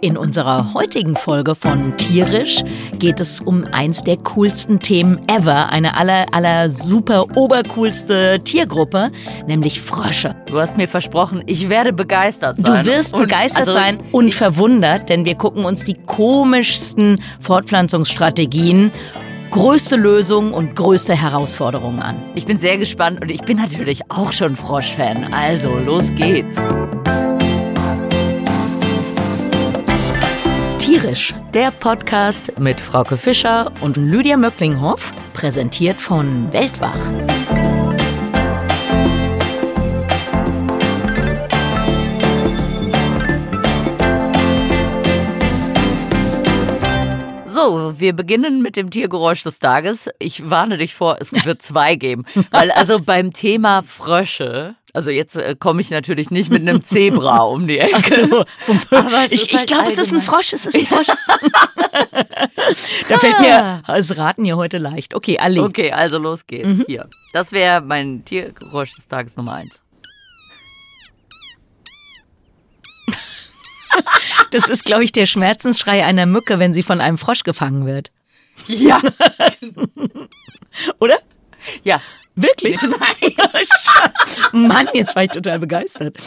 In unserer heutigen Folge von Tierisch geht es um eins der coolsten Themen ever, eine aller, aller super obercoolste Tiergruppe, nämlich Frösche. Du hast mir versprochen, ich werde begeistert sein. Du wirst Und begeistert also, sein und verwundert, denn wir gucken uns die komischsten Fortpflanzungsstrategien, größte Lösungen und größte Herausforderungen an. Ich bin sehr gespannt und ich bin natürlich auch schon Froschfan. Also, los geht's. Tierisch, der Podcast mit Frauke Fischer und Lydia Möcklinghoff, präsentiert von Weltwach. So, wir beginnen mit dem Tiergeräusch des Tages. Ich warne dich vor, es wird zwei geben. Weil also beim Thema Frösche, also jetzt äh, komme ich natürlich nicht mit einem Zebra um die Ecke. Es Ich, ich halt glaube, es ist ein Frosch, es ist ein Frosch. da fällt mir das Raten hier heute leicht. Okay, Ali. Okay, also los geht's. Hier. Das wäre mein Tiergeräusch des Tages Nummer eins. Das ist, glaube ich, der Schmerzensschrei einer Mücke, wenn sie von einem Frosch gefangen wird. Ja. Oder? Ja. Wirklich? Nein. Mann, jetzt war ich total begeistert.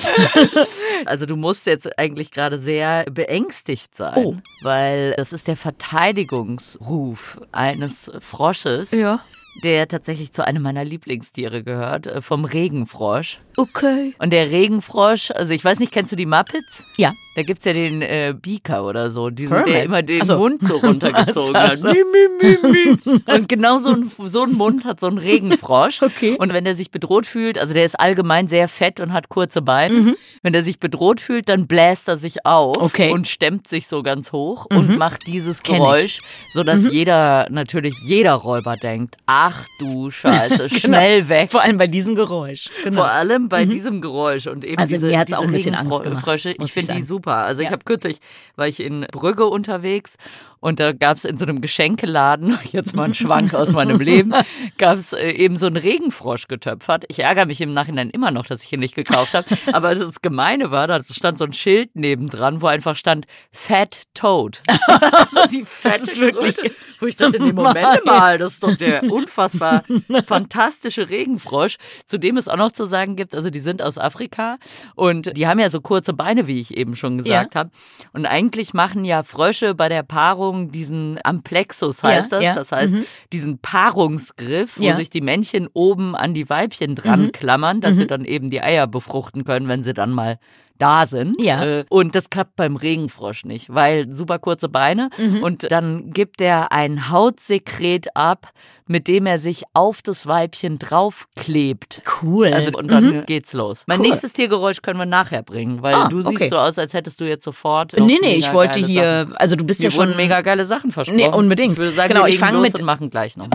Also du musst jetzt eigentlich gerade sehr beängstigt sein, Oh. weil das ist der Verteidigungsruf eines Frosches, Ja. der tatsächlich zu einem meiner Lieblingstiere gehört, äh, vom Regenfrosch. Okay. Und der Regenfrosch, also ich weiß nicht, kennst du die Muppets? Ja. Da gibt's ja den äh, Beaker oder so, diesen, Kermit. der immer den Ach so. Mund so runtergezogen Ach hat. so. Mi, mi, mi, mi. Und genau so ein, so ein Mund hat so ein Regenfrosch. Okay. Und wenn der sich bedroht fühlt, also der ist allgemein sehr fett und hat kurze Beine, wenn er sich bedroht fühlt, dann bläst er sich auf Mhm. Okay. Mhm. und stemmt sich so ganz hoch und macht dieses Kenn ich. Mhm. Geräusch, sodass jeder, natürlich jeder Räuber denkt, ach du Scheiße, schnell weg. Vor allem bei diesem Geräusch. Genau. Vor allem bei diesem Geräusch und eben Also diese, mir hat's diese auch ein bisschen Angst gemacht, Frösche. Ich ich finde die super. Also ich Ja. habe kürzlich, war ich in Brügge unterwegs und da gab es in so einem Geschenkeladen, jetzt mal ein Schwank aus meinem Leben, gab es äh, eben so einen Regenfrosch getöpfert. Ich ärgere mich im Nachhinein immer noch, dass ich ihn nicht gekauft habe. Aber das Gemeine war, da stand so ein Schild nebendran, wo einfach stand Fat Toad. also die fette ist wirklich- Kröte. Wo ich dachte, nee, Moment mal, das ist doch der unfassbar fantastische Regenfrosch, zu dem es auch noch zu sagen gibt, also die sind aus Afrika und die haben ja so kurze Beine, wie ich eben schon gesagt habe. Und eigentlich machen ja Frösche bei der Paarung diesen Amplexus heißt Ja, das, ja, das heißt diesen Paarungsgriff, wo Ja. sich die Männchen oben an die Weibchen dran klammern, dass sie dann eben die Eier befruchten können, wenn sie dann mal da sind. Ja. Äh, Und das klappt beim Regenfrosch nicht, weil super kurze Beine und dann gibt er ein Hautsekret ab, mit dem er sich auf das Weibchen draufklebt. Cool. Also, und dann geht's los. Mein Cool. nächstes Tiergeräusch können wir nachher bringen, weil Ah, du okay. siehst so aus, als hättest du jetzt sofort. nee, nee, ich wollte hier, Sachen. also du bist Mir ja schon mega geile Sachen versprochen. Nee, unbedingt. Ich würde sagen, Genau, wir ich legen fang los mit- und machen gleich noch.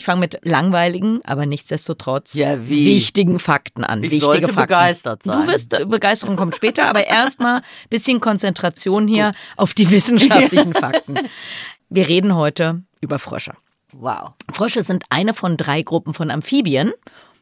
Ich fange mit langweiligen, aber nichtsdestotrotz Ja, wichtigen Fakten an. Ich wichtige sollte Fakten. begeistert sein. Du wirst, äh, Begeisterung kommt später, aber erstmal bisschen Konzentration hier auf die wissenschaftlichen Fakten. Wir reden heute über Frösche. Wow. Frösche sind eine von drei Gruppen von Amphibien.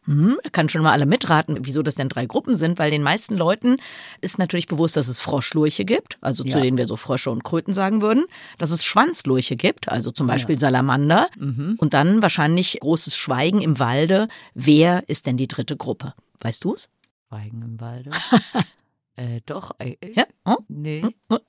Hm, kann schon mal alle mitraten, wieso das denn drei Gruppen sind, weil den meisten Leuten ist natürlich bewusst, dass es Froschlurche gibt, also zu Ja. denen wir so Frösche und Kröten sagen würden, dass es Schwanzlurche gibt, also zum Beispiel Salamander und dann wahrscheinlich großes Schweigen im Walde. Wer ist denn die dritte Gruppe? Weißt du es? Schweigen im Walde. äh, doch. Äh, Ja? Oh? Nee.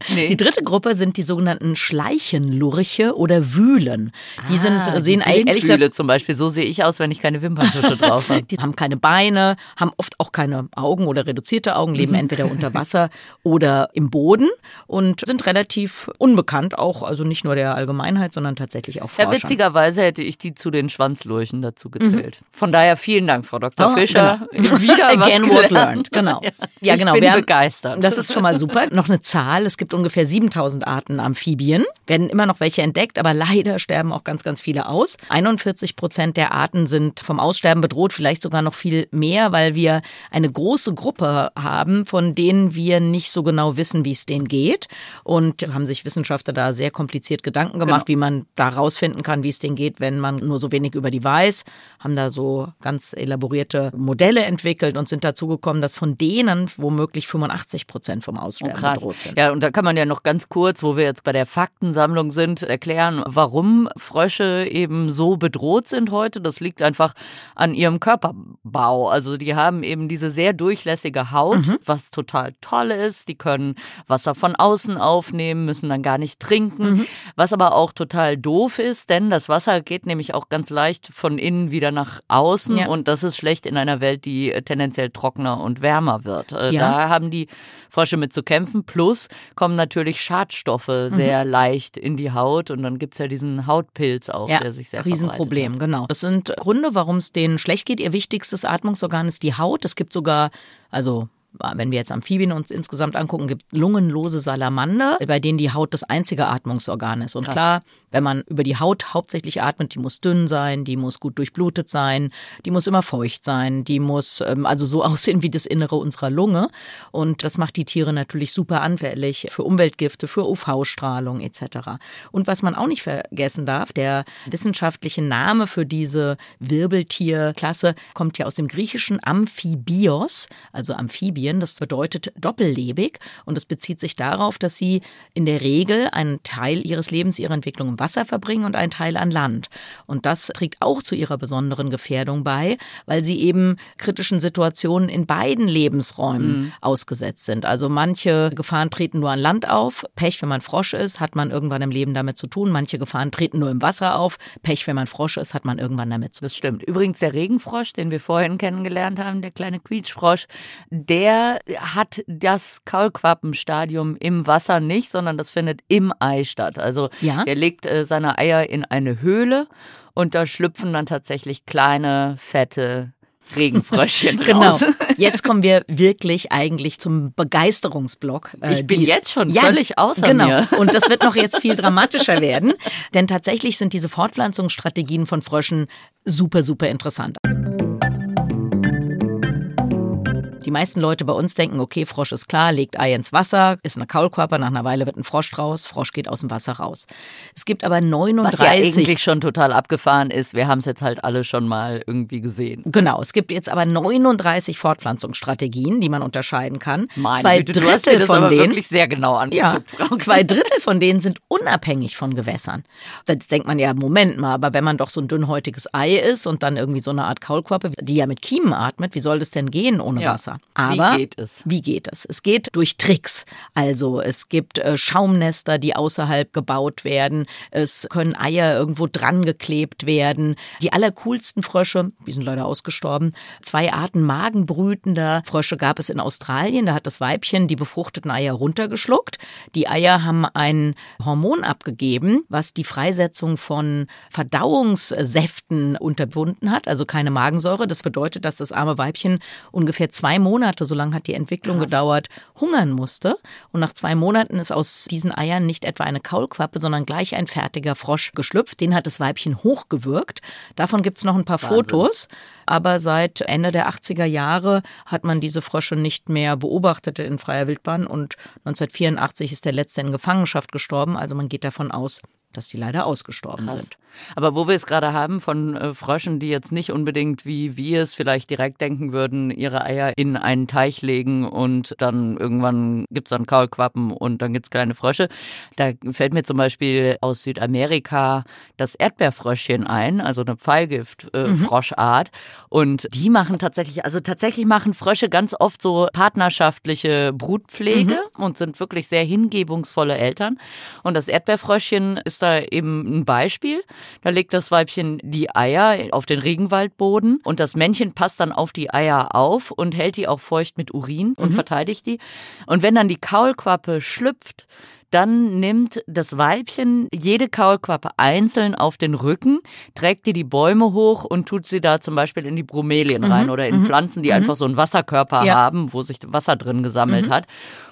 Die Nee. dritte Gruppe sind die sogenannten Schleichenlurche oder Wühlen. Die sind, Ah, sehen die ehrlich gesagt zum Beispiel. So sehe ich aus, wenn ich keine Wimperntusche drauf habe. Die haben keine Beine, haben oft auch keine Augen oder reduzierte Augen, leben Mhm. entweder unter Wasser oder im Boden und sind relativ unbekannt, auch also nicht nur der Allgemeinheit, sondern tatsächlich auch Ja, Forschern. witzigerweise hätte ich die zu den Schwanzlurchen dazu gezählt. Von daher vielen Dank, Frau Dr. Oh, Fischer. Wieder was Again what gelernt. learned, genau. Ja, ich genau. bin wir haben- begeistert. Das ist schon mal super. Noch eine Zahl. Es gibt ungefähr 7000 Arten Amphibien. Werden immer noch welche entdeckt, aber leider sterben auch ganz, ganz viele aus. 41 Prozent der Arten sind vom Aussterben bedroht, vielleicht sogar noch viel mehr, weil wir eine große Gruppe haben, von denen wir nicht so genau wissen, wie es denen geht. Und haben sich Wissenschaftler da sehr kompliziert Gedanken gemacht, wie man da rausfinden kann, wie es denen geht, wenn man nur so wenig über die weiß. Haben da so ganz elaborierte Modelle entwickelt und sind dazu gekommen, dass von denen womöglich 85 85 Prozent vom Aussterben oh, bedroht sind. Ja, und da kann man ja noch ganz kurz, wo wir jetzt bei der Faktensammlung sind, erklären, warum Frösche eben so bedroht sind heute. Das liegt einfach an ihrem Körperbau. Also die haben eben diese sehr durchlässige Haut, mhm. was total toll ist. Die können Wasser von außen aufnehmen, müssen dann gar nicht trinken. Mhm. Was aber auch total doof ist, denn das Wasser geht nämlich auch ganz leicht von innen wieder nach außen ja. und das ist schlecht in einer Welt, die tendenziell trockener und wärmer wird. Äh, ja. Da haben die Frösche mit zu kämpfen. Plus kommen natürlich Schadstoffe sehr mhm. leicht in die Haut und dann gibt es ja diesen Hautpilz auch, ja, der sich sehr Riesenproblem, genau. Das sind Gründe, warum es denen schlecht geht. Ihr wichtigstes Atmungsorgan ist die Haut. Es gibt sogar, also wenn wir jetzt Amphibien uns insgesamt angucken, gibt es lungenlose Salamander, bei denen die Haut das einzige Atmungsorgan ist. Und Krass. klar, wenn man über die Haut hauptsächlich atmet, die muss dünn sein, die muss gut durchblutet sein, die muss immer feucht sein, die muss ähm, also so aussehen wie das Innere unserer Lunge. Und das macht die Tiere natürlich super anfällig für Umweltgifte, für UV-Strahlung etc. Und was man auch nicht vergessen darf, der wissenschaftliche Name für diese Wirbeltierklasse kommt ja aus dem griechischen Amphibios, also Amphibien Amphibien. Das bedeutet doppellebig und es bezieht sich darauf, dass sie in der Regel einen Teil ihres Lebens, ihrer Entwicklung im Wasser verbringen und einen Teil an Land. Und das trägt auch zu ihrer besonderen Gefährdung bei, weil sie eben kritischen Situationen in beiden Lebensräumen mhm. ausgesetzt sind. Also manche Gefahren treten nur an Land auf. Pech, wenn man Frosch ist, hat man irgendwann im Leben damit zu tun. Manche Gefahren treten nur im Wasser auf. Pech, wenn man Frosch ist, hat man irgendwann damit zu tun. Das stimmt. Übrigens der Regenfrosch, den wir vorhin kennengelernt haben, der kleine Quietschfrosch, der der hat das Kaulquappenstadium im Wasser nicht, sondern das findet im Ei statt. Also ja? der legt äh, seine Eier in eine Höhle und da schlüpfen dann tatsächlich kleine, fette Regenfröschchen genau. Jetzt kommen wir wirklich eigentlich zum Begeisterungsblock. Äh, ich bin die, jetzt schon ja, völlig außer genau. mir. Und das wird noch jetzt viel dramatischer werden, denn tatsächlich sind diese Fortpflanzungsstrategien von Fröschen super, super interessant. Die meisten Leute bei uns denken, okay, Frosch ist klar, legt Ei ins Wasser, ist eine Kaulquappe, nach einer Weile wird ein Frosch draus, Frosch geht aus dem Wasser raus. Es gibt aber 39. Was ja eigentlich schon total abgefahren ist, wir haben es jetzt halt alle schon mal irgendwie gesehen. Genau, es gibt jetzt aber 39 Fortpflanzungsstrategien, die man unterscheiden kann. Meine zwei Güte, Drittel von denen, wirklich sehr genau angeguckt. Ja, zwei Drittel von denen sind unabhängig von Gewässern. Da denkt man ja, Moment mal, aber wenn man doch so ein dünnhäutiges Ei ist und dann irgendwie so eine Art Kaulquappe, die ja mit Kiemen atmet, wie soll das denn gehen ohne ja. Wasser? Wasser. Aber wie geht es? Wie geht es? Es geht durch Tricks. Also es gibt äh, Schaumnester, die außerhalb gebaut werden. Es können Eier irgendwo dran geklebt werden. Die allercoolsten Frösche, die sind leider ausgestorben. Zwei Arten magenbrütender Frösche gab es in Australien. Da hat das Weibchen die befruchteten Eier runtergeschluckt. Die Eier haben ein Hormon abgegeben, was die Freisetzung von Verdauungssäften unterbunden hat, also keine Magensäure. Das bedeutet, dass das arme Weibchen ungefähr zwei Monate, so lange hat die Entwicklung Krass. gedauert, hungern musste. Und nach zwei Monaten ist aus diesen Eiern nicht etwa eine Kaulquappe, sondern gleich ein fertiger Frosch geschlüpft. Den hat das Weibchen hochgewürgt. Davon gibt es noch ein paar Wahnsinn. Fotos. Aber seit Ende der 80er Jahre hat man diese Frösche nicht mehr beobachtet in freier Wildbahn. Und 1984 ist der letzte in Gefangenschaft gestorben. Also man geht davon aus, dass die leider ausgestorben Krass. sind. Aber wo wir es gerade haben von äh, Fröschen, die jetzt nicht unbedingt, wie wir es vielleicht direkt denken würden, ihre Eier in einen Teich legen und dann irgendwann gibt es dann Kaulquappen und dann gibt es kleine Frösche. Da fällt mir zum Beispiel aus Südamerika das Erdbeerfröschchen ein, also eine Pfeilgift-Froschart. Äh, mhm. Und die machen tatsächlich, also tatsächlich machen Frösche ganz oft so partnerschaftliche Brutpflege mhm. und sind wirklich sehr hingebungsvolle Eltern. Und das Erdbeerfröschchen ist ist da eben ein Beispiel. Da legt das Weibchen die Eier auf den Regenwaldboden und das Männchen passt dann auf die Eier auf und hält die auch feucht mit Urin und mhm. verteidigt die. Und wenn dann die Kaulquappe schlüpft, dann nimmt das Weibchen jede Kaulquappe einzeln auf den Rücken, trägt die die Bäume hoch und tut sie da zum Beispiel in die Bromelien mhm. rein oder in mhm. Pflanzen, die mhm. einfach so einen Wasserkörper ja. haben, wo sich Wasser drin gesammelt mhm. hat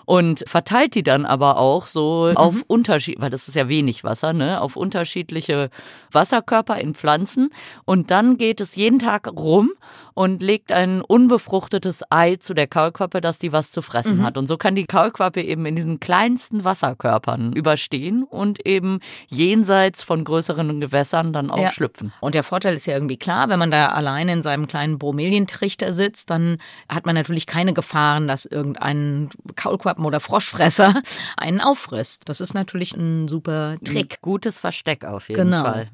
und verteilt die dann aber auch so mhm. auf Unterschied, weil das ist ja wenig Wasser, ne, auf unterschiedliche Wasserkörper in Pflanzen und dann geht es jeden Tag rum und legt ein unbefruchtetes Ei zu der Kaulquappe, dass die was zu fressen mhm. hat und so kann die Kaulquappe eben in diesen kleinsten Wasserkörpern Wasserkörpern überstehen und eben jenseits von größeren Gewässern dann auch ja. schlüpfen. Und der Vorteil ist ja irgendwie klar, wenn man da alleine in seinem kleinen Bromelientrichter sitzt, dann hat man natürlich keine Gefahren, dass irgendein Kaulquappen oder Froschfresser einen auffrisst. Das ist natürlich ein super Trick. Ein gutes Versteck auf jeden genau. Fall.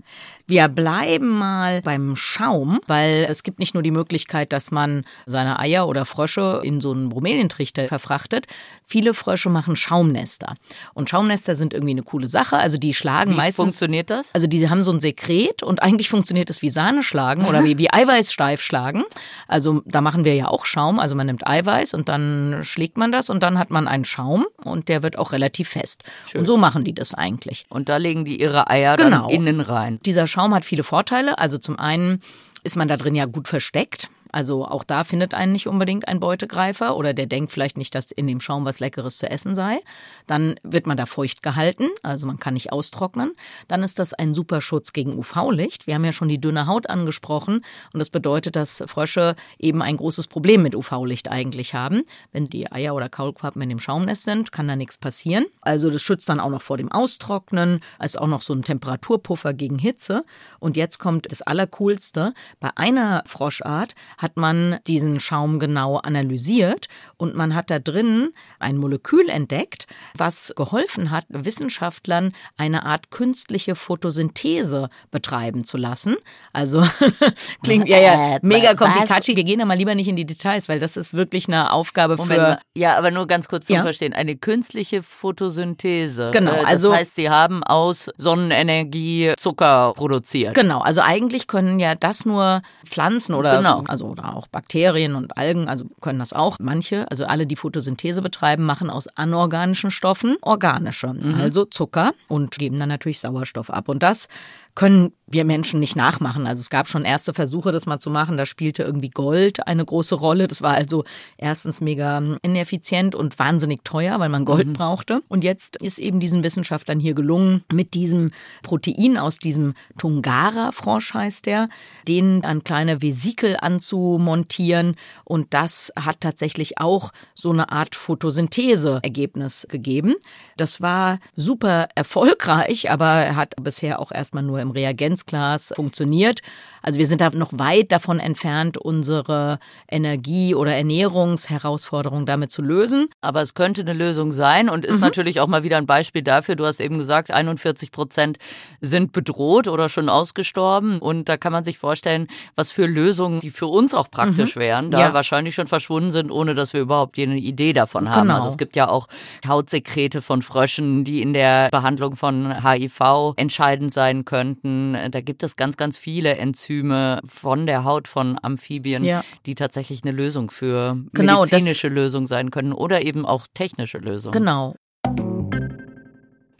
Wir bleiben mal beim Schaum, weil es gibt nicht nur die Möglichkeit, dass man seine Eier oder Frösche in so einen Bromelientrichter verfrachtet. Viele Frösche machen Schaumnester. Und Schaumnester sind irgendwie eine coole Sache. Also die schlagen wie meistens. funktioniert das? Also die haben so ein Sekret und eigentlich funktioniert es wie Sahne schlagen oder wie, wie Eiweißsteif schlagen. Also da machen wir ja auch Schaum. Also man nimmt Eiweiß und dann schlägt man das und dann hat man einen Schaum und der wird auch relativ fest. Schön. Und so machen die das eigentlich. Und da legen die ihre Eier genau. dann innen rein. Dieser Schaum hat viele Vorteile. Also zum einen ist man da drin ja gut versteckt. Also auch da findet einen nicht unbedingt ein Beutegreifer oder der denkt vielleicht nicht, dass in dem Schaum was Leckeres zu essen sei. Dann wird man da feucht gehalten, also man kann nicht austrocknen. Dann ist das ein super Schutz gegen UV-Licht. Wir haben ja schon die dünne Haut angesprochen und das bedeutet, dass Frösche eben ein großes Problem mit UV-Licht eigentlich haben. Wenn die Eier oder Kaulquappen in dem Schaumnest sind, kann da nichts passieren. Also das schützt dann auch noch vor dem Austrocknen, ist auch noch so ein Temperaturpuffer gegen Hitze. Und jetzt kommt das Allercoolste. Bei einer Froschart hat man diesen Schaum genau analysiert und man hat da drin ein Molekül entdeckt, was geholfen hat, Wissenschaftlern eine Art künstliche Photosynthese betreiben zu lassen. Also klingt ja, ja äh, mega kompliziert. Wir gehen da mal lieber nicht in die Details, weil das ist wirklich eine Aufgabe Moment, für. Ja, aber nur ganz kurz zum ja. Verstehen. Eine künstliche Photosynthese. Genau. Äh, das also, heißt, sie haben aus Sonnenenergie Zucker produziert. Genau. Also eigentlich können ja das nur Pflanzen oder genau. also oder auch Bakterien und Algen, also können das auch. Manche, also alle, die Photosynthese betreiben, machen aus anorganischen Stoffen organische, mhm. also Zucker und geben dann natürlich Sauerstoff ab. Und das können wir Menschen nicht nachmachen. Also es gab schon erste Versuche, das mal zu machen. Da spielte irgendwie Gold eine große Rolle. Das war also erstens mega ineffizient und wahnsinnig teuer, weil man Gold mhm. brauchte. Und jetzt ist eben diesen Wissenschaftlern hier gelungen, mit diesem Protein aus diesem Tungara-Frosch heißt der, den an kleine Vesikel anzumontieren. Und das hat tatsächlich auch so eine Art Photosynthese-Ergebnis gegeben. Das war super erfolgreich, aber hat bisher auch erstmal nur im Reagenzglas funktioniert. Also wir sind da noch weit davon entfernt, unsere Energie- oder Ernährungsherausforderung damit zu lösen. Aber es könnte eine Lösung sein und ist mhm. natürlich auch mal wieder ein Beispiel dafür. Du hast eben gesagt, 41 Prozent sind bedroht oder schon ausgestorben. Und da kann man sich vorstellen, was für Lösungen, die für uns auch praktisch mhm. wären, da ja. wahrscheinlich schon verschwunden sind, ohne dass wir überhaupt eine Idee davon haben. Genau. Also es gibt ja auch Hautsekrete von Fröschen, die in der Behandlung von HIV entscheidend sein könnten. Da gibt es ganz, ganz viele Enzyme von der Haut von Amphibien, ja. die tatsächlich eine Lösung für genau, medizinische Lösungen sein können oder eben auch technische Lösungen. Genau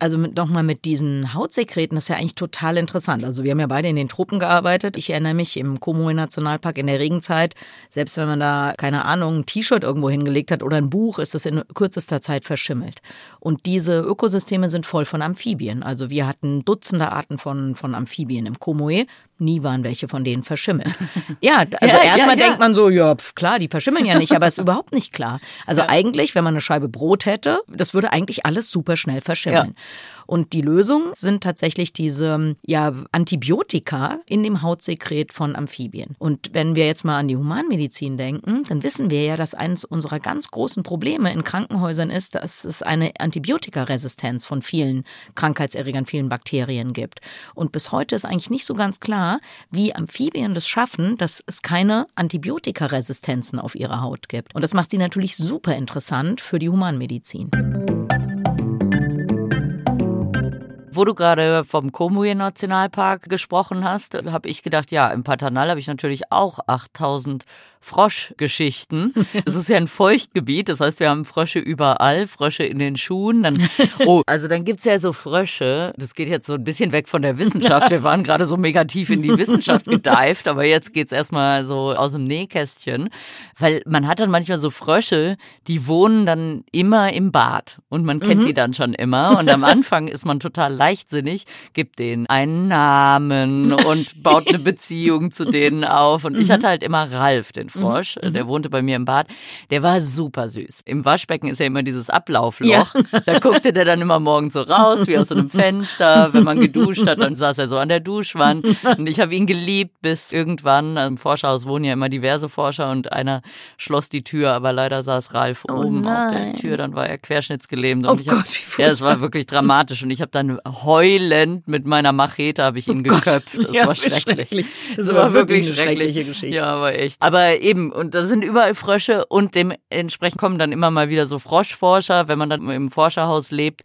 also nochmal mit diesen Hautsekreten, das ist ja eigentlich total interessant. Also wir haben ja beide in den Tropen gearbeitet. Ich erinnere mich im Komoe Nationalpark in der Regenzeit, selbst wenn man da, keine Ahnung, ein T-Shirt irgendwo hingelegt hat oder ein Buch, ist es in kürzester Zeit verschimmelt. Und diese Ökosysteme sind voll von Amphibien. Also wir hatten Dutzende Arten von, von Amphibien im Komoe. Nie waren welche von denen verschimmelt. Ja, also ja, erstmal ja, denkt man so, ja, pf, klar, die verschimmeln ja nicht, aber es ist überhaupt nicht klar. Also eigentlich, wenn man eine Scheibe Brot hätte, das würde eigentlich alles super schnell verschimmeln. Und die Lösung sind tatsächlich diese ja, Antibiotika in dem Hautsekret von Amphibien. Und wenn wir jetzt mal an die Humanmedizin denken, dann wissen wir ja, dass eines unserer ganz großen Probleme in Krankenhäusern ist, dass es eine Antibiotikaresistenz von vielen Krankheitserregern, vielen Bakterien gibt. Und bis heute ist eigentlich nicht so ganz klar, wie Amphibien das schaffen, dass es keine Antibiotikaresistenzen auf ihrer Haut gibt. Und das macht sie natürlich super interessant für die Humanmedizin. Wo du gerade vom Komuye Nationalpark gesprochen hast, habe ich gedacht, ja, im Pantanal habe ich natürlich auch 8000 Froschgeschichten. Es ist ja ein Feuchtgebiet, das heißt, wir haben Frösche überall, Frösche in den Schuhen. Dann, oh, also dann gibt's ja so Frösche, das geht jetzt so ein bisschen weg von der Wissenschaft. Wir waren gerade so mega tief in die Wissenschaft gedeift, aber jetzt geht's erstmal so aus dem Nähkästchen. Weil man hat dann manchmal so Frösche, die wohnen dann immer im Bad und man kennt mhm. die dann schon immer. Und am Anfang ist man total leichtsinnig, gibt denen einen Namen und baut eine Beziehung zu denen auf. Und ich hatte halt immer Ralf, den Frosch, der wohnte bei mir im Bad. Der war super süß. Im Waschbecken ist ja immer dieses Ablaufloch. Ja. Da guckte der dann immer morgens so raus, wie aus so einem Fenster. Wenn man geduscht hat, dann saß er so an der Duschwand. Und ich habe ihn geliebt bis irgendwann. Also Im Forscherhaus wohnen ja immer diverse Forscher und einer schloss die Tür, aber leider saß Ralf oben auf der nein. Tür. Dann war er querschnittsgelähmt. Oh Und ich hab, Gott, wie Ja, es war wirklich dramatisch. Und ich habe dann heulend mit meiner Machete habe ich ihn geköpft. Das Oh Ja, war schrecklich. schrecklich. Das Das war war wirklich wirklich eine schrecklich. schreckliche Geschichte. Ja, aber echt. Aber eben, und da sind überall Frösche und dementsprechend kommen dann immer mal wieder so Froschforscher. Wenn man dann im Forscherhaus lebt,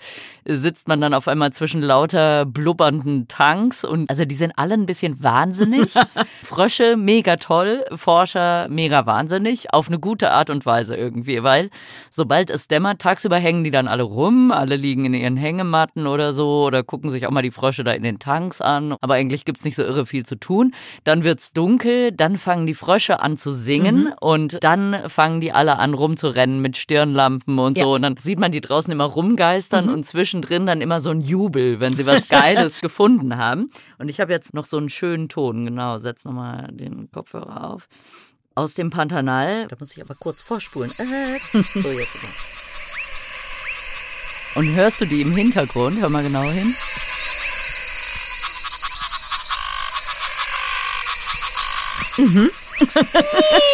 sitzt man dann auf einmal zwischen lauter blubbernden Tanks und also die sind alle ein bisschen wahnsinnig. Frösche mega toll, Forscher mega wahnsinnig, auf eine gute Art und Weise irgendwie, weil sobald es dämmert, tagsüber hängen die dann alle rum, alle liegen in ihren Hängematten oder so oder gucken sich auch mal die Frösche da in den Tanks an, aber eigentlich gibt's nicht so irre viel zu tun. Dann wird's dunkel, dann fangen die Frösche an zu singen und dann fangen die alle an rumzurennen mit Stirnlampen und Ja. so und dann sieht man die draußen immer rumgeistern und zwischendrin dann immer so ein Jubel, wenn sie was Geiles gefunden haben. Und ich habe jetzt noch so einen schönen Ton, genau, setz nochmal den Kopfhörer auf. Aus dem Pantanal, da muss ich aber kurz vorspulen. Äh, so jetzt. aber. Und hörst du die im Hintergrund? Hör mal genau hin.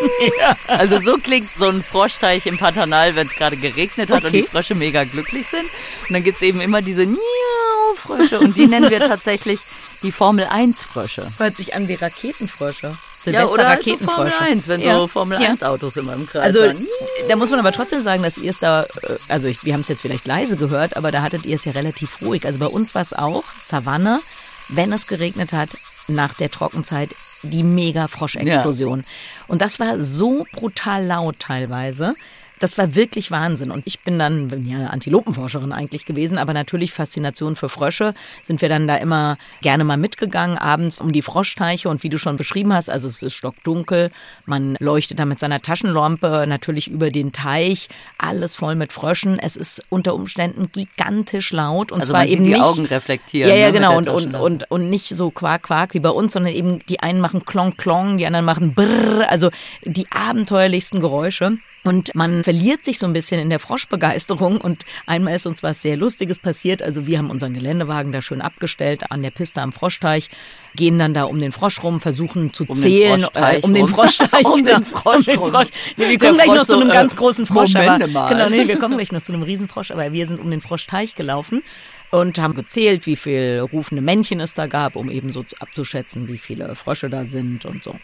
Also so klingt so ein Froschteich im Pantanal, wenn es gerade geregnet hat und Okay. die Frösche mega glücklich sind. Und dann gibt's eben immer diese Miau-Frösche und die nennen wir tatsächlich die Formel 1 Frösche. Hört sich an wie Raketenfrösche. Ja, oder halt so Raketenfrösche. Formel 1, wenn Ja. so Formel Ja. 1 Autos immer im Kreis Also fahren. da muss man aber trotzdem sagen, dass ihr es da, äh, also ich, wir haben es jetzt vielleicht leise gehört, aber da hattet ihr es ja relativ ruhig. Also bei uns war es auch Savanne, wenn es geregnet hat, nach der Trockenzeit die mega Froschexplosion. Und das war so brutal laut teilweise. Das war wirklich Wahnsinn. Und ich bin dann bin ja Antilopenforscherin eigentlich gewesen, aber natürlich Faszination für Frösche sind wir dann da immer gerne mal mitgegangen, abends um die Froschteiche. Und wie du schon beschrieben hast, also es ist stockdunkel, man leuchtet da mit seiner Taschenlampe natürlich über den Teich, alles voll mit Fröschen. Es ist unter Umständen gigantisch laut und Also zwar eben die nicht Augen reflektieren. ja, ja, ne, genau. Und, und, und, und nicht so Quark, Quark wie bei uns, sondern eben die einen machen Klong, Klong, die anderen machen Brrr, also die abenteuerlichsten Geräusche. Und man verliert sich so ein bisschen in der Froschbegeisterung. Und einmal ist uns was sehr Lustiges passiert. Also wir haben unseren Geländewagen da schön abgestellt an der Piste am Froschteich, gehen dann da um den Frosch rum, versuchen zu den zählen, Froschteich äh, um den. Froschteich. Um den Frosch rum. Nee, wir kommen gleich Frosch noch zu einem äh, ganz großen Frosch. Aber, mal. Genau, nee, wir kommen gleich noch zu einem Riesenfrosch, aber wir sind um den Froschteich gelaufen und haben gezählt, wie viel rufende Männchen es da gab, um eben so zu- abzuschätzen, wie viele Frösche da sind und so.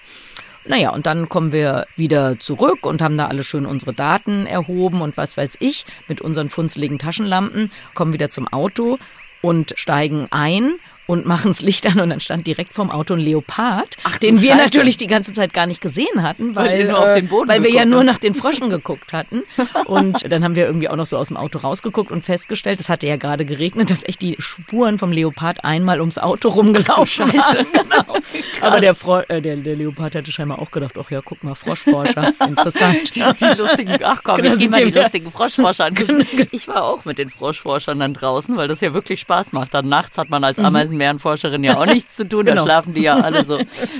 Naja, und dann kommen wir wieder zurück und haben da alle schön unsere Daten erhoben und was weiß ich, mit unseren funzeligen Taschenlampen, kommen wieder zum Auto und steigen ein und machen das Licht an und dann stand direkt vorm Auto ein Leopard, Ach, den wir Scheiße. natürlich die ganze Zeit gar nicht gesehen hatten, Weil weil, ihr nur auf äh, weil wir ja nur nach den Fröschen geguckt hatten. Und dann haben wir irgendwie auch noch so aus dem Auto rausgeguckt und festgestellt, es hatte ja gerade geregnet, dass echt die Spuren vom Leopard einmal ums Auto rumgelaufen waren. Genau. Aber der, Fro äh, der, der Leopard hatte scheinbar auch gedacht, ach ja, guck mal, Froschforscher, interessant. die lustigen, ach komm, Genau, sind mal die die lustigen Froschforscher an. Ich war auch mit den Froschforschern dann draußen, weil das ja wirklich Spaß macht. Dann nachts hat man als Ameisenbärenforscherin ja auch nichts zu tun, Mhm. Genau. da schlafen die ja alle so.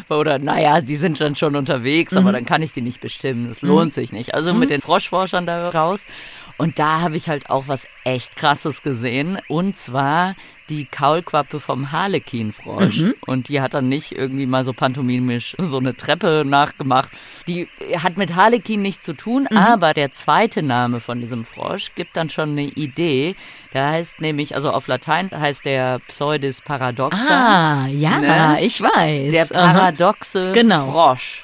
Oder naja, die sind dann schon unterwegs, Mhm. aber dann kann ich die nicht bestimmen. Das lohnt sich nicht. Also mit den Froschforschern da raus. Und da habe ich halt auch was echt krasses gesehen. Und zwar die Kaulquappe vom Harlekinfrosch. Mhm. Und die hat dann nicht irgendwie mal so pantomimisch so eine Treppe nachgemacht. Die hat mit Harlekin nichts zu tun, Mhm. aber der zweite Name von diesem Frosch gibt dann schon eine Idee. Der heißt nämlich, also auf Latein heißt der Pseudis paradoxa. Ah, ja, Ne? ich weiß. Der paradoxe Genau. Frosch.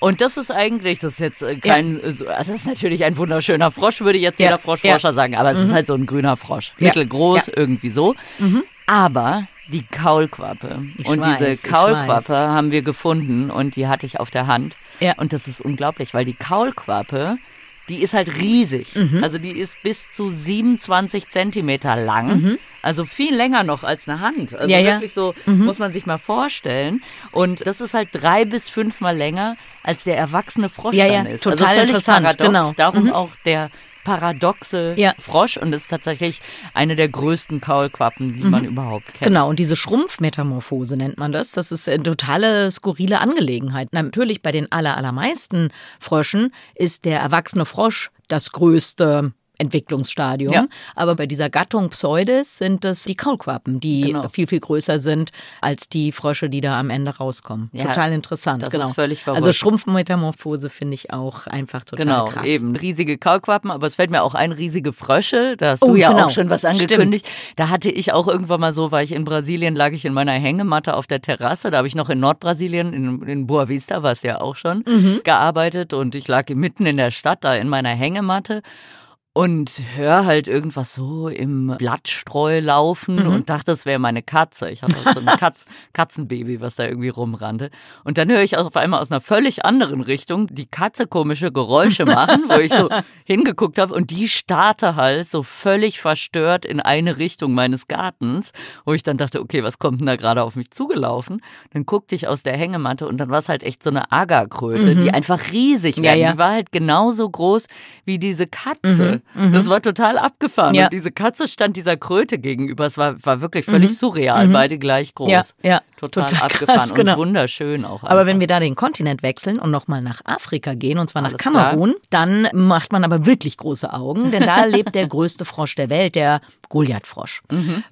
Und das ist eigentlich, das ist jetzt äh, kein, so- also das ist natürlich ein wunderschöner Frosch, würde jetzt Ja, jeder Froschforscher sagen, aber es ist halt so ein grüner Frosch. Ja, Mittelgroß, ja. irgendwie so. Aber die Kaulquappe. Ich und weiß, diese Kaulquappe haben wir gefunden und die hatte ich auf der Hand. Ja. Und das ist unglaublich, weil die Kaulquappe, die ist halt riesig. Mhm. Also die ist bis zu 27 Zentimeter lang. Also viel länger noch als eine Hand. Also Mhm. Ja, ja. wirklich so, muss man sich mal vorstellen. Und das ist halt drei bis fünfmal länger als der erwachsene Frosch Ja, dann ja, ist. total also völlig interessant, paradox. genau. Darum auch der paradoxe Ja. Frosch und ist tatsächlich eine der größten Kaulquappen, die man überhaupt kennt. Genau, und diese Schrumpfmetamorphose nennt man das. Das ist eine totale skurrile Angelegenheit. Natürlich bei den aller, allermeisten Fröschen ist der erwachsene Frosch das größte Entwicklungsstadium. Ja. Aber bei dieser Gattung Pseudis sind es die Kaulquappen, die Genau. viel, viel größer sind als die Frösche, die da am Ende rauskommen. Ja, total interessant. das genau. ist völlig verrückt. Also Schrumpfmetamorphose finde ich auch einfach total Genau, krass. eben. Riesige Kaulquappen, aber es fällt mir auch ein, riesige Frösche. Da hast Oh, du ja genau. auch schon was angekündigt. Da hatte ich auch irgendwann mal so, war ich in Brasilien, lag ich in meiner Hängematte auf der Terrasse. Da habe ich noch in Nordbrasilien, in, in Boa Vista war es ja auch schon, Mhm. gearbeitet. Und ich lag mitten in der Stadt da in meiner Hängematte. Und hör halt irgendwas so im Blattstreu laufen Mhm. und dachte, es wäre meine Katze. Ich hatte so ein Katz, Katzenbaby, was da irgendwie rumrannte. Und dann höre ich auf einmal aus einer völlig anderen Richtung die Katze komische Geräusche machen, wo ich so hingeguckt habe und die starrte halt so völlig verstört in eine Richtung meines Gartens, wo ich dann dachte, okay, was kommt denn da gerade auf mich zugelaufen? Dann guckte ich aus der Hängematte und dann war es halt echt so eine Agerkröte, die einfach riesig Ja, werden. ja. Die war halt genauso groß wie diese Katze. Das war total abgefahren. Ja. Und diese Katze stand dieser Kröte gegenüber. Es war, war wirklich völlig surreal, beide gleich groß. Ja, ja. Total, Total abgefahren krass, genau. und wunderschön auch. Aber wenn wir da den Kontinent wechseln und nochmal nach Afrika gehen, und zwar nach Alles Kamerun, dann macht man aber wirklich große Augen, denn da lebt der größte Frosch der Welt, der Goliathfrosch.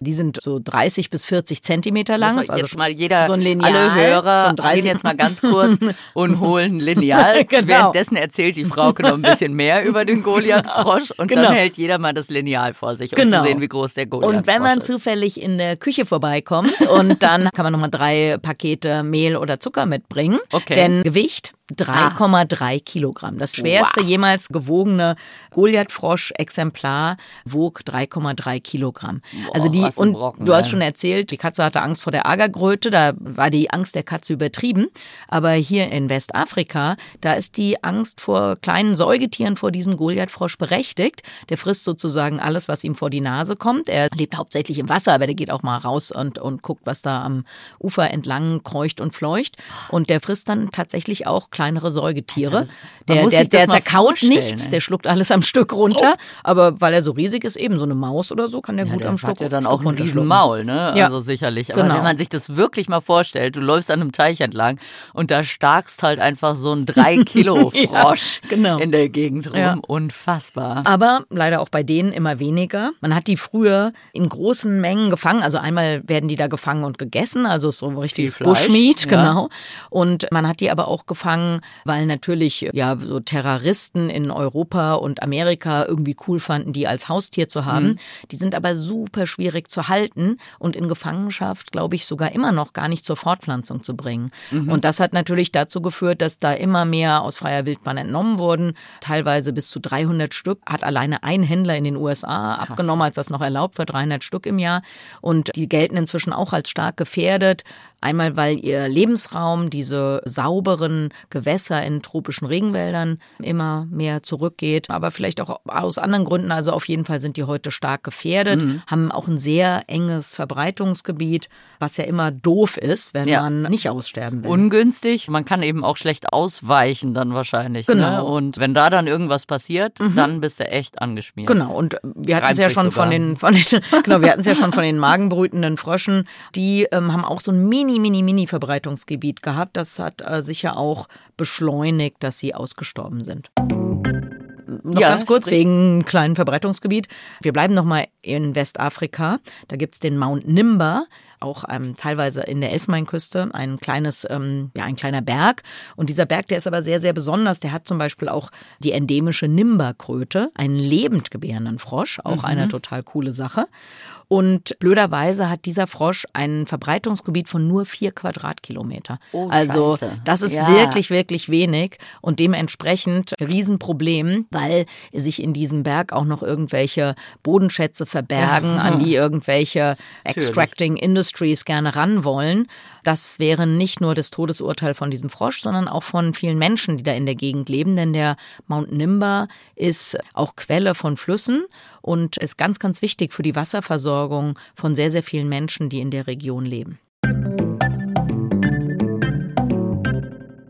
Die sind so 30 bis 40 Zentimeter lang. Man also jetzt mal jeder, so ein Lineal, alle so Hörer ein 30 gehen jetzt mal ganz kurz und holen Lineal. Genau. Währenddessen erzählt die Frauke noch ein bisschen mehr über den Goliath-Frosch und Genau. dann hält jeder mal das Lineal vor sich, um Genau. zu sehen, wie groß der Goliath-Frosch Und wenn man ist. zufällig in der Küche vorbeikommt und dann kann man nochmal drei Pakete Mehl oder Zucker mitbringen. Okay. Denn Gewicht 3,3 Kilogramm. Das schwerste Wow. jemals gewogene Goliath-Frosch-Exemplar wog 3,3 Kilogramm. Boah, also die, und Brocken, du hast ey. schon erzählt, die Katze hatte Angst vor der Agerkröte, da war die Angst der Katze übertrieben. Aber hier in Westafrika, da ist die Angst vor kleinen Säugetieren vor diesem Goliath-Frosch berechtigt. Der frisst sozusagen alles, was ihm vor die Nase kommt. Er lebt hauptsächlich im Wasser, aber der geht auch mal raus und, und guckt, was da am Ufer entlang kreucht und fleucht. Und der frisst dann tatsächlich auch kleinere Säugetiere. Der, der, der zerkaut nichts, ey. der schluckt alles am Stück runter. Aber weil er so riesig ist, eben so eine Maus oder so, kann der Ja, gut der am Stück hat ja dann Stück auch ein runterschlucken. Riesenmaul, ne? Ja. Also sicherlich. Aber Genau. wenn man sich das wirklich mal vorstellt, du läufst an einem Teich entlang und da starkst halt einfach so ein 3 Kilo Ja, Frosch genau. in der Gegend rum. Ja. Unfassbar. Aber leider auch bei denen immer weniger. Man hat die früher in großen Mengen gefangen. Also einmal werden die da gefangen und gegessen, also so ein richtiges Bushmeat, genau. Und man hat die aber auch gefangen, weil natürlich ja so Terroristen in Europa und Amerika irgendwie cool fanden, die als Haustier zu haben. Mhm. Die sind aber super schwierig zu halten und in Gefangenschaft, glaube ich, sogar immer noch gar nicht zur Fortpflanzung zu bringen. Mhm. Und das hat natürlich dazu geführt, dass da immer mehr aus freier Wildbahn entnommen wurden. Teilweise bis zu 300 Stück hat alleine ein Händler in den USA abgenommen, als das noch erlaubt war, 300 Stück im Jahr. Und die gelten inzwischen auch als stark gefährdet. Einmal, weil ihr Lebensraum, diese sauberen Gewässer in tropischen Regenwäldern immer mehr zurückgeht, aber vielleicht auch aus anderen Gründen. Also auf jeden Fall sind die heute stark gefährdet, Mhm. haben auch ein sehr enges Verbreitungsgebiet, was ja immer doof ist, wenn Ja. man nicht aussterben will. Ungünstig. Man kann eben auch schlecht ausweichen dann wahrscheinlich. Ne? Genau. Und wenn da dann irgendwas passiert, dann bist du echt angeschmiert. Genau, und wir hatten es ja schon von sogar. den, von den, genau, wir hatten es ja schon von den magenbrütenden Fröschen. Die ähm, haben auch so ein mini, mini, mini Verbreitungsgebiet gehabt. Das hat äh, sicher auch beschleunigt, dass sie ausgestorben sind. Noch Ja, ganz kurz sprich. wegen kleinen Verbreitungsgebiet. Wir bleiben nochmal in Westafrika. Da gibt's den Mount Nimba, auch ähm, teilweise in der Elfenbeinküste, ein kleines, ähm, ja, ein kleiner Berg. Und dieser Berg, der ist aber sehr, sehr besonders. Der hat zum Beispiel auch die endemische Nimba-Kröte, einen lebend gebärenden Frosch, auch eine total coole Sache. Und blöderweise hat dieser Frosch ein Verbreitungsgebiet von nur vier Quadratkilometer. Oh, also Scheiße. das ist Ja. wirklich, wirklich wenig und dementsprechend Riesenproblem, weil sich in diesem Berg auch noch irgendwelche Bodenschätze verbergen, an die irgendwelche Extracting Industries gerne ran wollen. Das wäre nicht nur das Todesurteil von diesem Frosch, sondern auch von vielen Menschen, die da in der Gegend leben, denn der Mount Nimba ist auch Quelle von Flüssen und ist ganz, ganz wichtig für die Wasserversorgung von sehr, sehr vielen Menschen, die in der Region leben.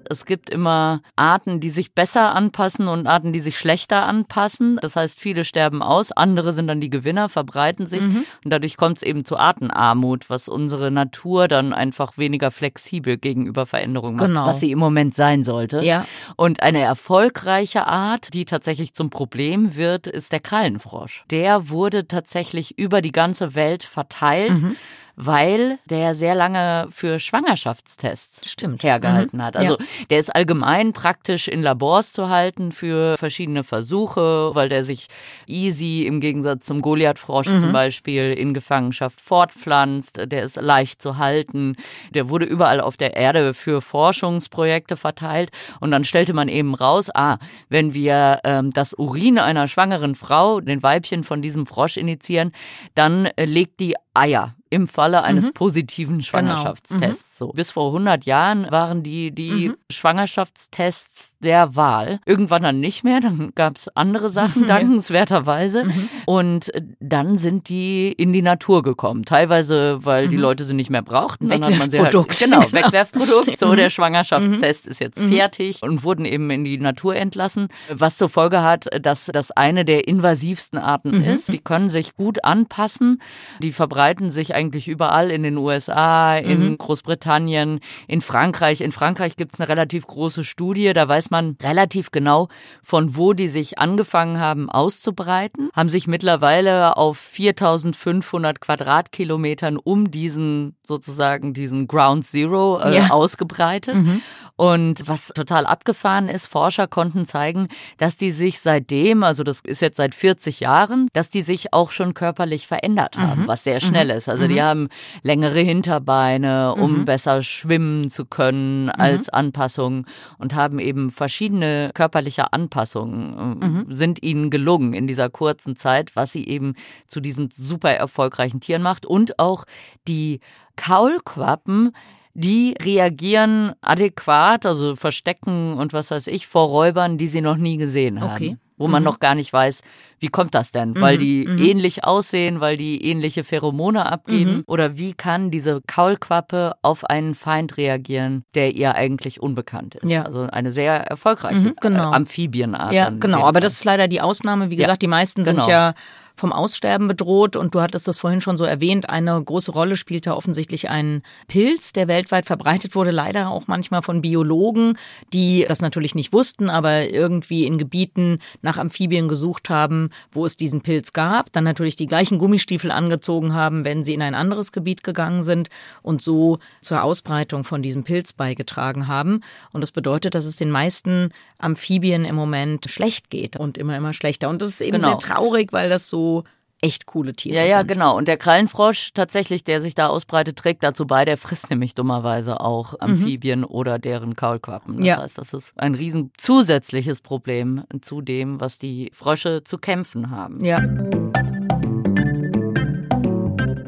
Es gibt immer Arten, die sich besser anpassen und Arten, die sich schlechter anpassen. Das heißt, viele sterben aus, andere sind dann die Gewinner, verbreiten sich mhm. und dadurch kommt es eben zu Artenarmut, was unsere Natur dann einfach weniger flexibel gegenüber Veränderungen macht, genau. was sie im Moment sein sollte. Ja. Und eine erfolgreiche Art, die tatsächlich zum Problem wird, ist der Krallenfrosch. Der wurde tatsächlich über die ganze Welt verteilt. Mhm weil der sehr lange für Schwangerschaftstests Stimmt. hergehalten mhm. hat. Also ja. der ist allgemein praktisch in Labors zu halten für verschiedene Versuche, weil der sich easy im Gegensatz zum Goliathfrosch mhm. zum Beispiel in Gefangenschaft fortpflanzt. Der ist leicht zu halten. Der wurde überall auf der Erde für Forschungsprojekte verteilt und dann stellte man eben raus, ah, wenn wir ähm, das Urin einer schwangeren Frau, den Weibchen von diesem Frosch initiieren, dann äh, legt die Eier im Falle eines mhm. positiven genau. Schwangerschaftstests. Genau. Mhm. So. Bis vor 100 Jahren waren die, die mhm. Schwangerschaftstests der Wahl. Irgendwann dann nicht mehr, dann gab es andere Sachen, dankenswerterweise. Mhm. Und dann sind die in die Natur gekommen. Teilweise, weil die mhm. Leute sie nicht mehr brauchten. Dann hat man sie halt, genau, Wegwerfprodukt. So, der Schwangerschaftstest ist jetzt fertig und wurden eben in die Natur entlassen. Was zur Folge hat, dass das eine der invasivsten Arten ist. Die können sich gut anpassen. Die verbreiten sich eigentlich überall in den USA, in mhm. Großbritannien, in Frankreich. In Frankreich gibt es eine relativ große Studie, da weiß man relativ genau, von wo die sich angefangen haben auszubreiten, haben sich mittlerweile auf 4500 Quadratkilometern um diesen sozusagen diesen Ground Zero äh, ja. ausgebreitet. Mhm. Und was total abgefahren ist, Forscher konnten zeigen, dass die sich seitdem, also das ist jetzt seit 40 Jahren, dass die sich auch schon körperlich verändert haben, mhm. was sehr schnell mhm. ist. Also die mhm. haben längere Hinterbeine, um mhm. besser schwimmen zu können als Anpassung und haben eben verschiedene körperliche Anpassungen, äh, sind ihnen gelungen in dieser kurzen Zeit, was sie eben zu diesen super erfolgreichen Tieren macht und auch die Kaulquappen die reagieren adäquat, also verstecken und was weiß ich, vor Räubern, die sie noch nie gesehen haben. Okay. Wo man mhm. noch gar nicht weiß, wie kommt das denn? Mhm. Weil die mhm. ähnlich aussehen, weil die ähnliche Pheromone abgeben? Mhm. Oder wie kann diese Kaulquappe auf einen Feind reagieren, der ihr eigentlich unbekannt ist? Ja. Also eine sehr erfolgreiche mhm, genau. äh, Amphibienart. Ja, genau. Aber das ist leider die Ausnahme. Wie gesagt, ja, die meisten genau. sind ja vom Aussterben bedroht. Und du hattest das vorhin schon so erwähnt, eine große Rolle spielt da offensichtlich ein Pilz, der weltweit verbreitet wurde, leider auch manchmal von Biologen, die das natürlich nicht wussten, aber irgendwie in Gebieten nach Amphibien gesucht haben, wo es diesen Pilz gab, dann natürlich die gleichen Gummistiefel angezogen haben, wenn sie in ein anderes Gebiet gegangen sind und so zur Ausbreitung von diesem Pilz beigetragen haben. Und das bedeutet, dass es den meisten Amphibien im Moment schlecht geht und immer, immer schlechter. Und das ist eben genau. sehr traurig, weil das so echt coole Tiere ja, sind. Ja, genau. Und der Krallenfrosch tatsächlich, der sich da ausbreitet, trägt dazu bei, der frisst nämlich dummerweise auch mhm. Amphibien mhm. oder deren Kaulquappen. Das ja. heißt, das ist ein riesen zusätzliches Problem zu dem, was die Frösche zu kämpfen haben. Ja.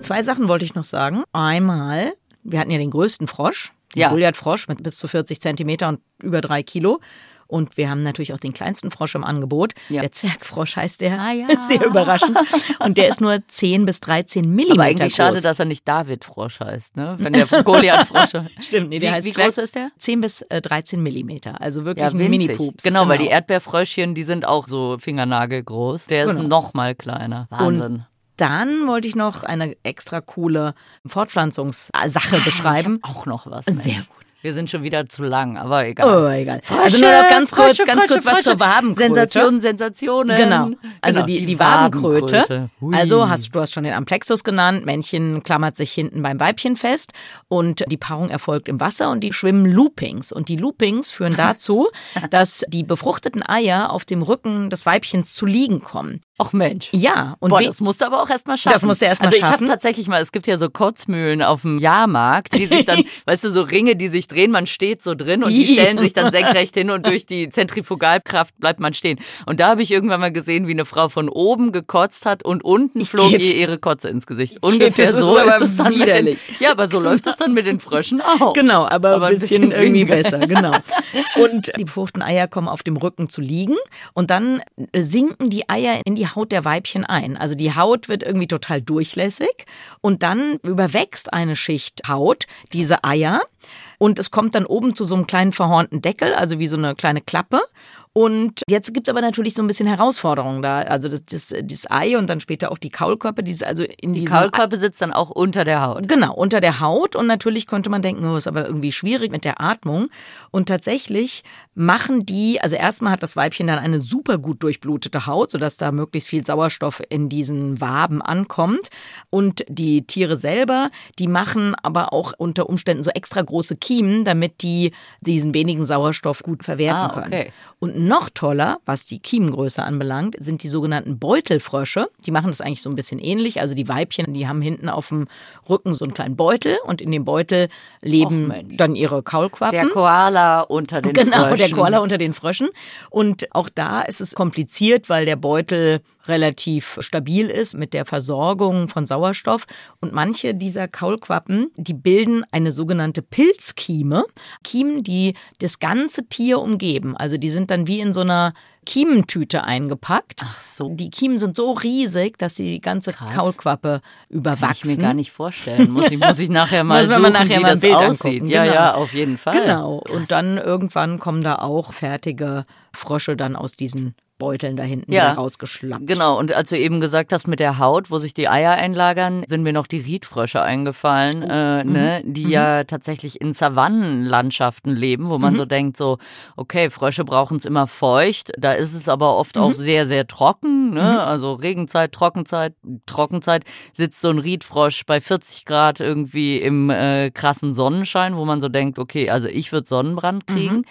Zwei Sachen wollte ich noch sagen. Einmal, wir hatten ja den größten Frosch, den ja. Goliath-Frosch mit bis zu 40 Zentimeter und über drei Kilo. Und wir haben natürlich auch den kleinsten Frosch im Angebot. Ja. Der Zwergfrosch heißt der. Ah, ja. Sehr überraschend. Und der ist nur 10 bis 13 Millimeter Aber eigentlich groß. schade, dass er nicht David-Frosch heißt, ne? Wenn der Goliath-Frosch. Stimmt, nee, der wie, heißt Wie groß ist der? 10 bis 13 äh, Millimeter. Also wirklich ja, ein Mini-Pups. Genau, genau, weil die Erdbeerfröschchen, die sind auch so fingernagelgroß. Der ist genau. noch mal kleiner. Wahnsinn. Und dann wollte ich noch eine extra coole Fortpflanzungssache ah, beschreiben. auch noch was. Sehr gut. Wir sind schon wieder zu lang, aber egal. Oh, egal. Frösche, also nur noch ganz kurz, Frösche, ganz kurz Frösche, was zur Wabenkröte. Sensationen, Sensationen. Genau. Also genau, die, die, die Wabenkröte. Also hast du hast schon den Amplexus genannt. Männchen klammert sich hinten beim Weibchen fest und die Paarung erfolgt im Wasser und die schwimmen Loopings. Und die Loopings führen dazu, dass die befruchteten Eier auf dem Rücken des Weibchens zu liegen kommen. Ach Mensch. Ja. Und Boah, das musst du aber auch erstmal schaffen. Das musst du erstmal also schaffen. Also ich habe tatsächlich mal, es gibt ja so Kotzmühlen auf dem Jahrmarkt, die sich dann, weißt du, so Ringe, die sich drehen, man steht so drin und die stellen sich dann senkrecht hin und durch die Zentrifugalkraft bleibt man stehen. Und da habe ich irgendwann mal gesehen, wie eine Frau von oben gekotzt hat und unten flog ihr ihre Kotze ins Gesicht. Ungefähr so ist es dann widerlich. mit den, Ja, aber so läuft es dann mit den Fröschen auch. Genau, aber, aber ein bisschen, bisschen irgendwie besser, genau. Und die befruchteten Eier kommen auf dem Rücken zu liegen und dann sinken die Eier in die Haut der Weibchen ein. Also die Haut wird irgendwie total durchlässig und dann überwächst eine Schicht Haut diese Eier und es kommt dann oben zu so einem kleinen verhornten Deckel, also wie so eine kleine Klappe. Und jetzt gibt es aber natürlich so ein bisschen Herausforderungen da. Also das, das, das Ei und dann später auch die Kaulquappe. Die, also in die Kaulquappe sitzt dann auch unter der Haut. Genau, unter der Haut. Und natürlich könnte man denken, oh, ist aber irgendwie schwierig mit der Atmung. Und tatsächlich machen die, also erstmal hat das Weibchen dann eine super gut durchblutete Haut, sodass da möglichst viel Sauerstoff in diesen Waben ankommt. Und die Tiere selber, die machen aber auch unter Umständen so extra große Kiemen, damit die diesen wenigen Sauerstoff gut verwerten ah, können. Okay. Und noch toller, was die Kiemengröße anbelangt, sind die sogenannten Beutelfrösche. Die machen das eigentlich so ein bisschen ähnlich. Also die Weibchen, die haben hinten auf dem Rücken so einen kleinen Beutel und in dem Beutel leben dann ihre Kaulquappen. Der Koala unter den genau, Fröschen. Genau, der Koala unter den Fröschen. Und auch da ist es kompliziert, weil der Beutel relativ stabil ist mit der Versorgung von Sauerstoff. Und manche dieser Kaulquappen, die bilden eine sogenannte Pilzkieme. Kiemen, die das ganze Tier umgeben. Also die sind dann wie in so einer Kiementüte eingepackt. Ach so. Die Kiemen sind so riesig, dass sie die ganze Krass. Kaulquappe überwachsen. Kann ich mir gar nicht vorstellen. Muss ich, muss ich nachher mal suchen, man nachher wie mal das Bild aussieht. Angucken. Ja, genau. ja, auf jeden Fall. Genau. Krass. Und dann irgendwann kommen da auch fertige Frösche dann aus diesen Beuteln da hinten ja, rausgeschlappt. Genau, und als du eben gesagt hast mit der Haut, wo sich die Eier einlagern, sind mir noch die Riedfrösche eingefallen, oh. äh, mhm. ne, die mhm. ja tatsächlich in Savannenlandschaften leben, wo man mhm. so denkt, so, okay, Frösche brauchen es immer feucht, da ist es aber oft auch mhm. sehr, sehr trocken, ne? Mhm. also Regenzeit, Trockenzeit, Trockenzeit, sitzt so ein Riedfrosch bei 40 Grad irgendwie im äh, krassen Sonnenschein, wo man so denkt, okay, also ich würde Sonnenbrand kriegen.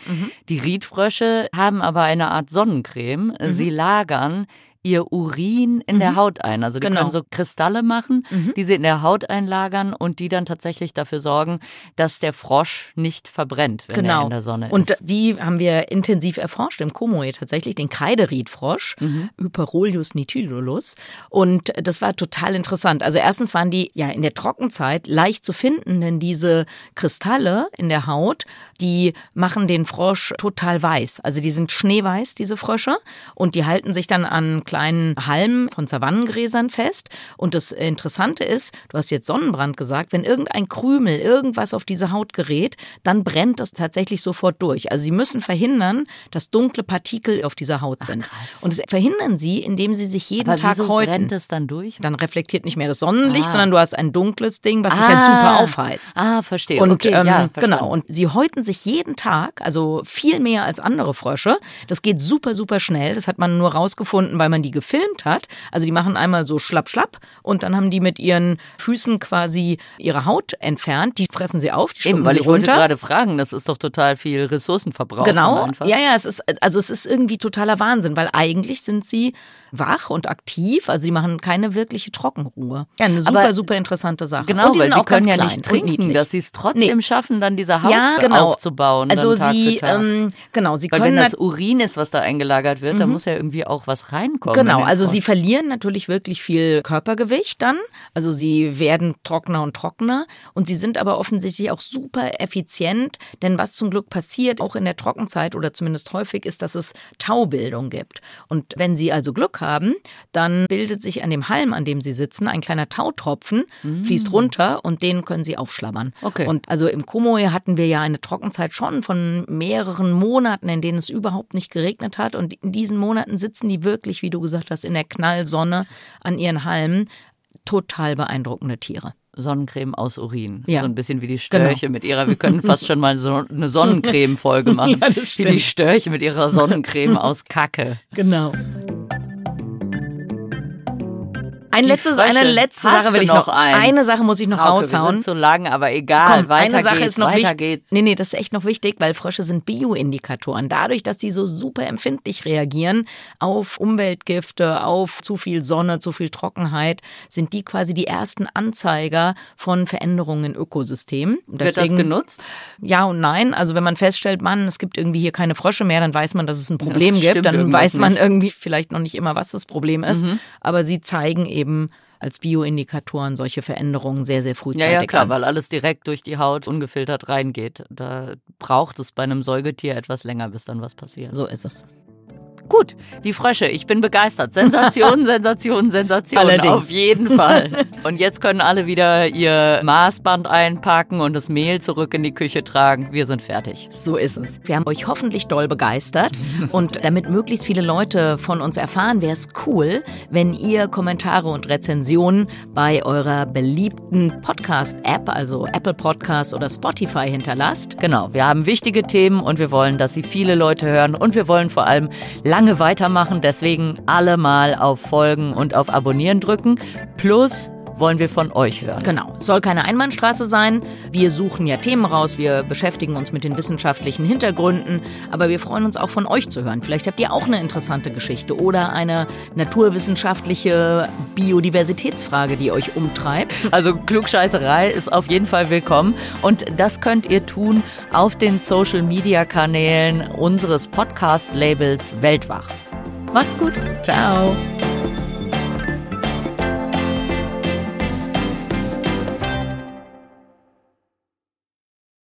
Die Riedfrösche haben aber eine Art Sonnencreme, Mhm. Sie lagern ihr Urin in mhm. der Haut ein. Also die genau. können so Kristalle machen, mhm. die sie in der Haut einlagern und die dann tatsächlich dafür sorgen, dass der Frosch nicht verbrennt, wenn genau. er in der Sonne und ist. Und die haben wir intensiv erforscht im Komoe tatsächlich, den Kreideriedfrosch, mhm. Hyperolius nitidolus. Und das war total interessant. Also erstens waren die ja in der Trockenzeit leicht zu finden, denn diese Kristalle in der Haut, die machen den Frosch total weiß. Also die sind schneeweiß, diese Frösche, und die halten sich dann an kleinen Halmen von Savannengräsern fest. Und das Interessante ist, du hast jetzt Sonnenbrand gesagt, wenn irgendein Krümel, irgendwas auf diese Haut gerät, dann brennt das tatsächlich sofort durch. Also sie müssen verhindern, dass dunkle Partikel auf dieser Haut sind. Ach, und das verhindern sie, indem sie sich jeden Aber Tag häuten. brennt es dann durch? Dann reflektiert nicht mehr das Sonnenlicht, ah. sondern du hast ein dunkles Ding, was ah. sich halt super ah. aufheizt. Ah, verstehe. Und okay, ähm, ja, genau. Und sie häuten sich jeden Tag, also viel mehr als andere Frösche. Das geht super, super schnell. Das hat man nur rausgefunden, weil man die gefilmt hat. Also die machen einmal so schlapp, schlapp und dann haben die mit ihren Füßen quasi ihre Haut entfernt. Die fressen sie auf, die Eben, weil ich runter. wollte gerade fragen, das ist doch total viel Ressourcenverbrauch. Genau. Einfach. Ja, ja, es ist, also es ist irgendwie totaler Wahnsinn, weil eigentlich sind sie wach und aktiv, also sie machen keine wirkliche Trockenruhe. Ja, eine super, Aber super interessante Sache. Genau, und die weil sind sie auch können ganz ja nicht trinken, dass sie es trotzdem Nee. schaffen, dann diese Haut Ja, genau. aufzubauen. Also sie, ähm, genau, sie Weil können wenn das Urin ist, was da eingelagert wird, dann muss ja irgendwie auch was reinkommen. Genau, in den also sie verlieren natürlich wirklich viel Körpergewicht dann. Also sie werden trockener und trockener und sie sind aber offensichtlich auch super effizient, denn was zum Glück passiert, auch in der Trockenzeit oder zumindest häufig, ist, dass es Taubildung gibt. Und wenn sie also Glück haben, dann bildet sich an dem Halm, an dem sie sitzen, ein kleiner Tautropfen, fließt runter und den können sie aufschlabbern. Okay. Und also im Komoe hatten wir ja eine Trockenzeit schon von mehreren Monaten, in denen es überhaupt nicht geregnet hat. Und in diesen Monaten sitzen die wirklich, wie du gesagt hast, in der Knallsonne an ihren Halmen. Total beeindruckende Tiere. Sonnencreme aus Urin. Ja. So ein bisschen wie die Störche mit ihrer, wir können fast schon mal so eine Sonnencreme-Folge machen. Ja, wie die Störche mit ihrer Sonnencreme aus Kacke. Genau. Ein Die letztes, Frösche. eine letzte Hast Sache will ich noch noch. Eine Sache muss ich noch Frauke, wir raushauen. sind so lang, aber egal. Komm, weiter eine Sache geht's, ist noch weiter wichtig. geht's. Nee, nee, das ist echt noch wichtig, weil Frösche sind Bioindikatoren. Dadurch, dass die so super empfindlich reagieren auf Umweltgifte, auf zu viel Sonne, zu viel Trockenheit, sind die quasi die ersten Anzeiger von Veränderungen in Ökosystemen. Und Wird das deswegen- genutzt? Ja und nein. Also wenn man feststellt, Mann, es gibt irgendwie hier keine Frösche mehr, dann weiß man, dass es ein Problem Das gibt. Dann weiß man nicht. irgendwie vielleicht noch nicht immer, was das Problem ist. Mhm. Aber sie zeigen eben als Bioindikatoren solche Veränderungen sehr, sehr frühzeitig Ja, ja, klar, an. weil alles direkt durch die Haut ungefiltert reingeht. Da braucht es bei einem Säugetier etwas länger, bis dann was passiert. So ist es. Gut, die Frösche, ich bin begeistert. Sensation, Sensation, Sensation. Allerdings. Auf jeden Fall. Und jetzt können alle wieder ihr Maßband einpacken und das Mehl zurück in die Küche tragen. Wir sind fertig. So ist es. Wir haben euch hoffentlich doll begeistert. Und damit möglichst viele Leute von uns erfahren, wäre es cool, wenn ihr Kommentare und Rezensionen bei eurer beliebten Podcast-App, also Apple Podcast oder Spotify hinterlasst. Genau, wir haben wichtige Themen und wir wollen, dass sie viele Leute hören und wir wollen vor allem lange weitermachen. Deswegen alle mal auf Folgen und auf Abonnieren drücken. Plus wollen wir von euch hören. Genau. Soll keine Einbahnstraße sein. Wir suchen ja Themen raus. Wir beschäftigen uns mit den wissenschaftlichen Hintergründen. Aber wir freuen uns auch von euch zu hören. Vielleicht habt ihr auch eine interessante Geschichte oder eine naturwissenschaftliche Biodiversitätsfrage, die euch umtreibt. Also Klugscheißerei ist auf jeden Fall willkommen. Und das könnt ihr tun auf den Social-Media-Kanälen unseres Podcast-Labels Weltwach. Macht's gut. Ciao.